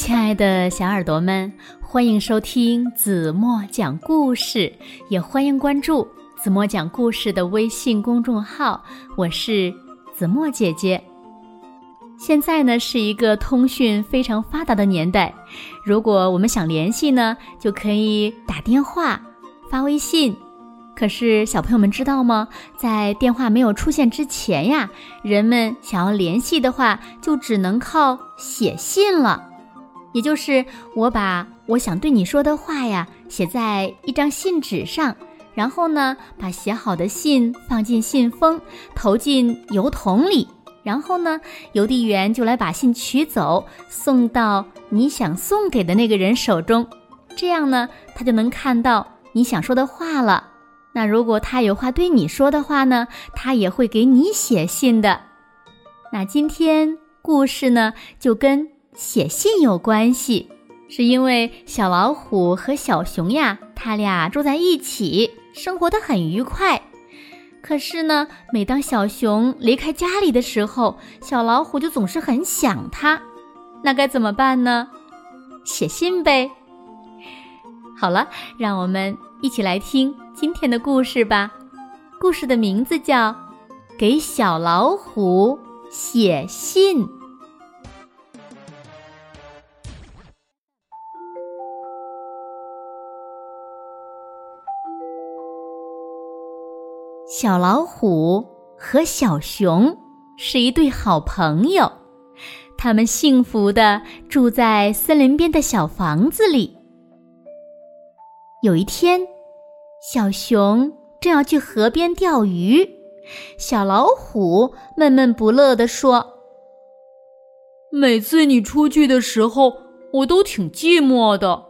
亲爱的小耳朵们，欢迎收听子墨讲故事，也欢迎关注子墨讲故事的微信公众号。我是子墨姐姐。现在呢是一个通讯非常发达的年代，如果我们想联系呢，就可以打电话、发微信。可是小朋友们知道吗？在电话没有出现之前呀，人们想要联系的话，就只能靠写信了。也就是我把我想对你说的话呀，写在一张信纸上，然后呢，把写好的信放进信封，投进邮筒里，然后呢，邮递员就来把信取走，送到你想送给的那个人手中，这样呢，他就能看到你想说的话了。那如果他有话对你说的话呢，他也会给你写信的。那今天故事呢，就跟。写信有关系，是因为小老虎和小熊呀，他俩住在一起，生活的很愉快。可是呢，每当小熊离开家里的时候，小老虎就总是很想它。那该怎么办呢？写信呗。好了，让我们一起来听今天的故事吧。故事的名字叫《给小老虎写信》。小老虎和小熊是一对好朋友，他们幸福的住在森林边的小房子里。有一天，小熊正要去河边钓鱼，小老虎闷闷不乐地说：“每次你出去的时候，我都挺寂寞的。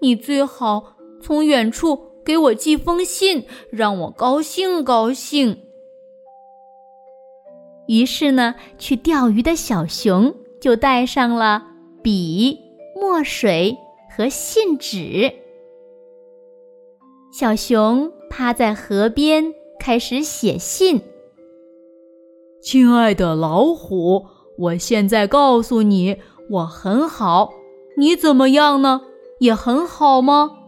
你最好从远处。”给我寄封信，让我高兴高兴。于是呢，去钓鱼的小熊就带上了笔、墨水和信纸。小熊趴在河边，开始写信：“亲爱的老虎，我现在告诉你，我很好。你怎么样呢？也很好吗？”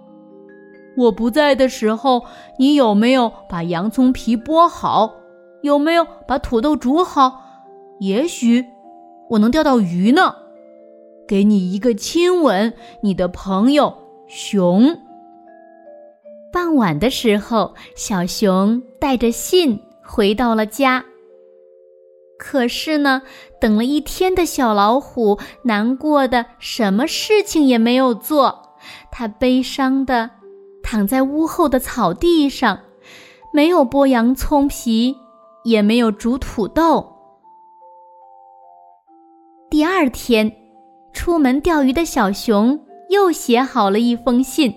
我不在的时候，你有没有把洋葱皮剥好？有没有把土豆煮好？也许我能钓到鱼呢。给你一个亲吻，你的朋友熊。傍晚的时候，小熊带着信回到了家。可是呢，等了一天的小老虎难过的什么事情也没有做，它悲伤的。躺在屋后的草地上，没有剥洋葱皮，也没有煮土豆。第二天，出门钓鱼的小熊又写好了一封信。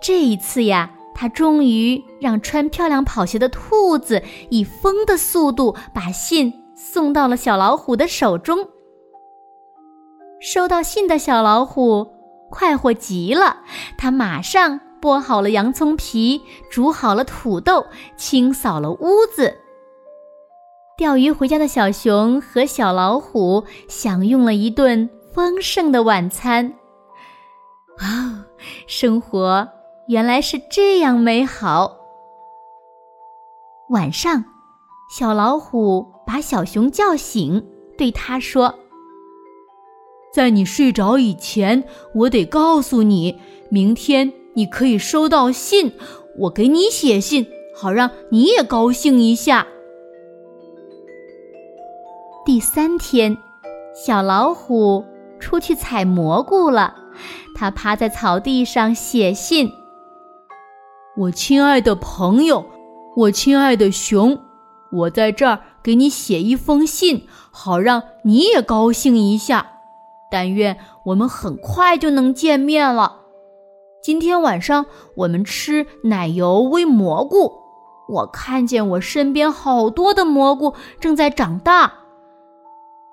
这一次呀，他终于让穿漂亮跑鞋的兔子以风的速度把信送到了小老虎的手中。收到信的小老虎快活极了，他马上。剥好了洋葱皮，煮好了土豆，清扫了屋子。钓鱼回家的小熊和小老虎享用了一顿丰盛的晚餐。哇，生活原来是这样美好！晚上，小老虎把小熊叫醒，对他说：“在你睡着以前，我得告诉你，明天。”你可以收到信，我给你写信，好让你也高兴一下。第三天，小老虎出去采蘑菇了，它趴在草地上写信。我亲爱的朋友，我亲爱的熊，我在这儿给你写一封信，好让你也高兴一下。但愿我们很快就能见面了。今天晚上我们吃奶油喂蘑菇。我看见我身边好多的蘑菇正在长大。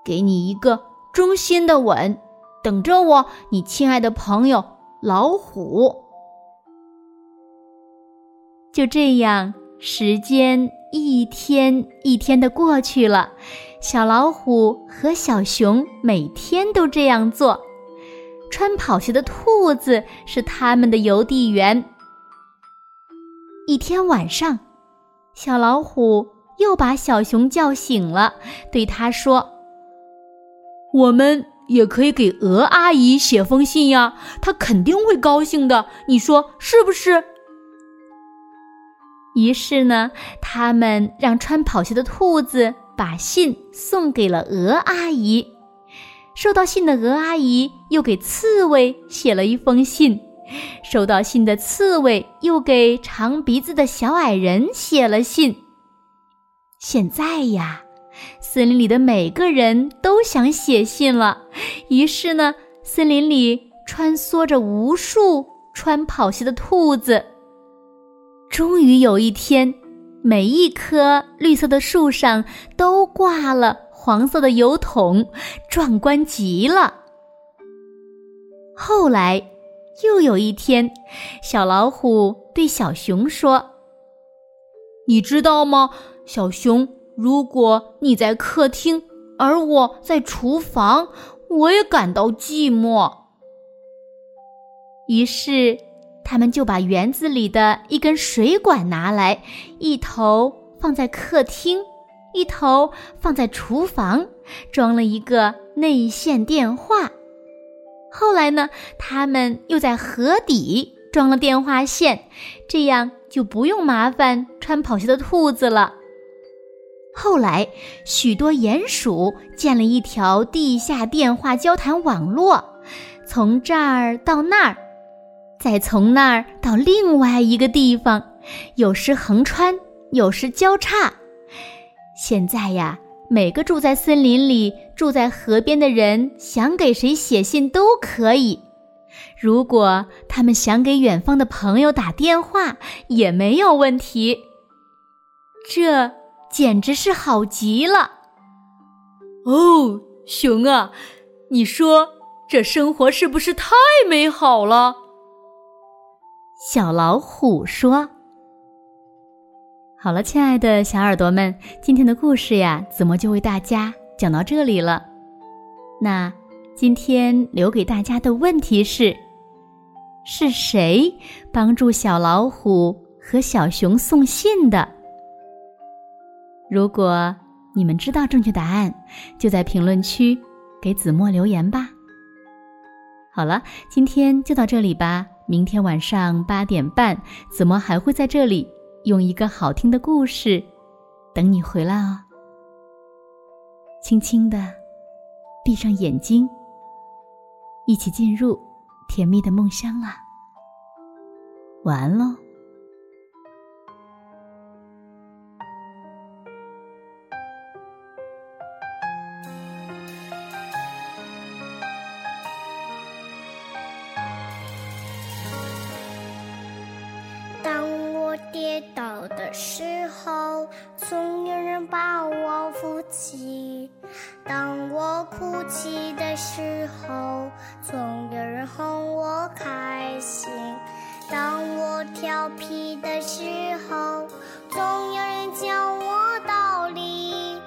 给你一个衷心的吻，等着我，你亲爱的朋友老虎。就这样，时间一天一天的过去了，小老虎和小熊每天都这样做。穿跑鞋的兔子是他们的邮递员。一天晚上，小老虎又把小熊叫醒了，对他说：“我们也可以给鹅阿姨写封信呀，她肯定会高兴的。你说是不是？”于是呢，他们让穿跑鞋的兔子把信送给了鹅阿姨。收到信的鹅阿姨又给刺猬写了一封信，收到信的刺猬又给长鼻子的小矮人写了信。现在呀，森林里的每个人都想写信了，于是呢，森林里穿梭着无数穿跑鞋的兔子。终于有一天，每一棵绿色的树上都挂了。黄色的油桶，壮观极了。后来，又有一天，小老虎对小熊说：“你知道吗，小熊？如果你在客厅，而我在厨房，我也感到寂寞。”于是，他们就把园子里的一根水管拿来，一头放在客厅。一头放在厨房，装了一个内线电话。后来呢，他们又在河底装了电话线，这样就不用麻烦穿跑鞋的兔子了。后来，许多鼹鼠建了一条地下电话交谈网络，从这儿到那儿，再从那儿到另外一个地方，有时横穿，有时交叉。现在呀，每个住在森林里、住在河边的人，想给谁写信都可以。如果他们想给远方的朋友打电话，也没有问题。这简直是好极了！哦，熊啊，你说这生活是不是太美好了？小老虎说。好了，亲爱的小耳朵们，今天的故事呀，子墨就为大家讲到这里了。那今天留给大家的问题是：是谁帮助小老虎和小熊送信的？如果你们知道正确答案，就在评论区给子墨留言吧。好了，今天就到这里吧。明天晚上八点半，子墨还会在这里。用一个好听的故事等你回来哦。轻轻的闭上眼睛，一起进入甜蜜的梦乡啦。晚安喽。我哭泣的时候总有人哄我开心。当我调皮的时候总有人教我道理。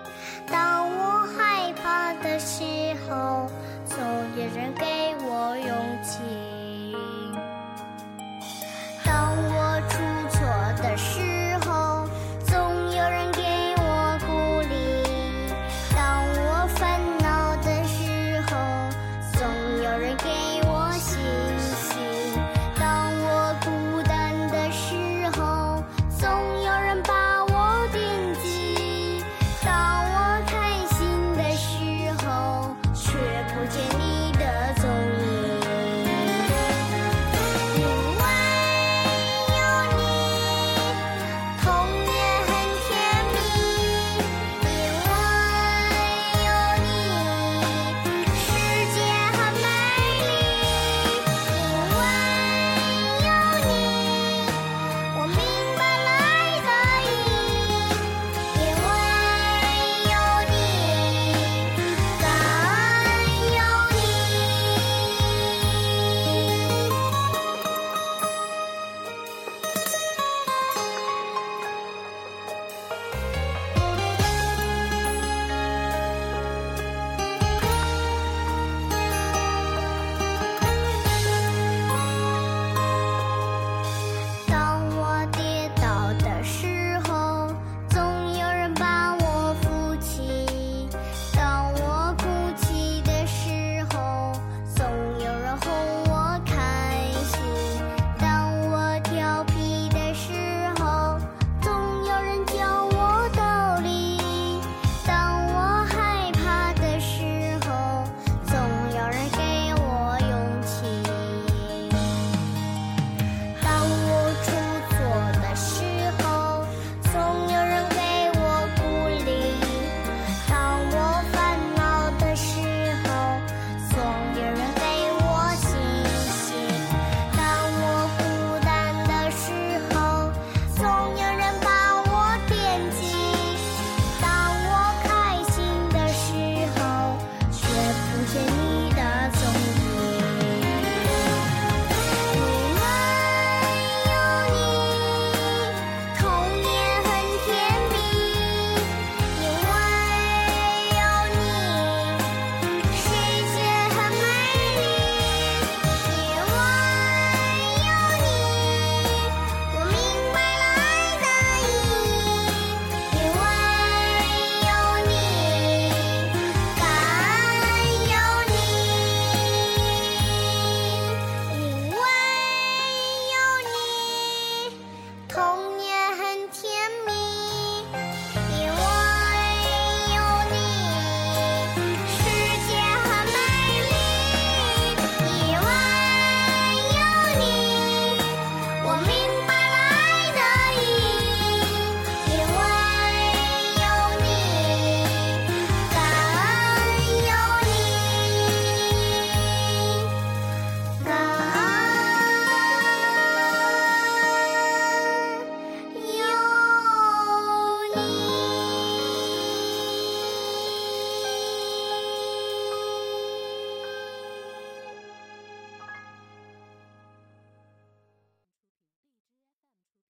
当我害怕的时候